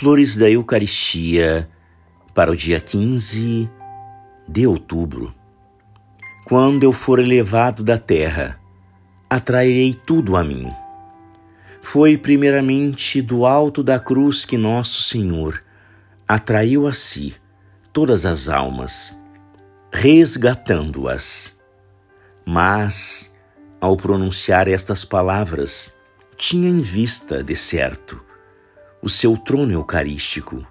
Flores da Eucaristia para o dia 15 de outubro. Quando eu for elevado da terra, atrairei tudo a mim. Foi primeiramente do alto da cruz que nosso Senhor atraiu a si todas as almas, resgatando-as. Mas, ao pronunciar estas palavras, tinha em vista, de certo, o seu trono eucarístico,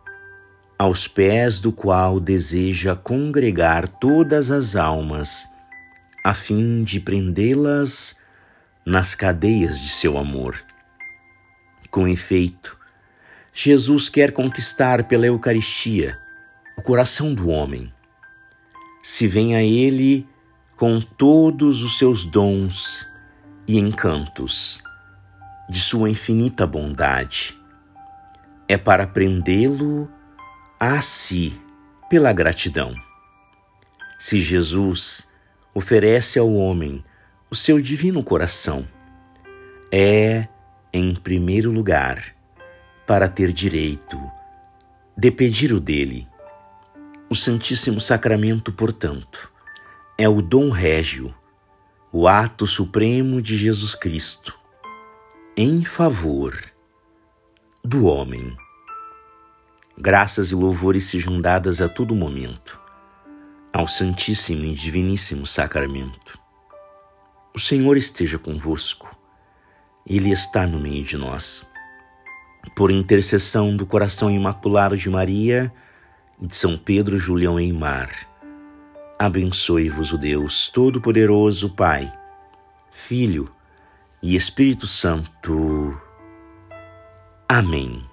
aos pés do qual deseja congregar todas as almas, a fim de prendê-las nas cadeias de seu amor. Com efeito, Jesus quer conquistar pela Eucaristia o coração do homem. Se vem a Ele com todos os seus dons e encantos, de Sua infinita bondade, é para prendê-lo a si pela gratidão. Se Jesus oferece ao homem o seu divino coração, é, em primeiro lugar, para ter direito de pedir o dele. O Santíssimo Sacramento, portanto, é o dom régio, o ato supremo de Jesus Cristo, em favor do homem. Graças e louvores sejam dadas a todo momento ao Santíssimo e Diviníssimo Sacramento. O Senhor esteja convosco, Ele está no meio de nós. Por intercessão do coração imaculado de Maria e de São Pedro Julião Eimar, abençoe-vos o Deus Todo-Poderoso, Pai, Filho e Espírito Santo. Amém.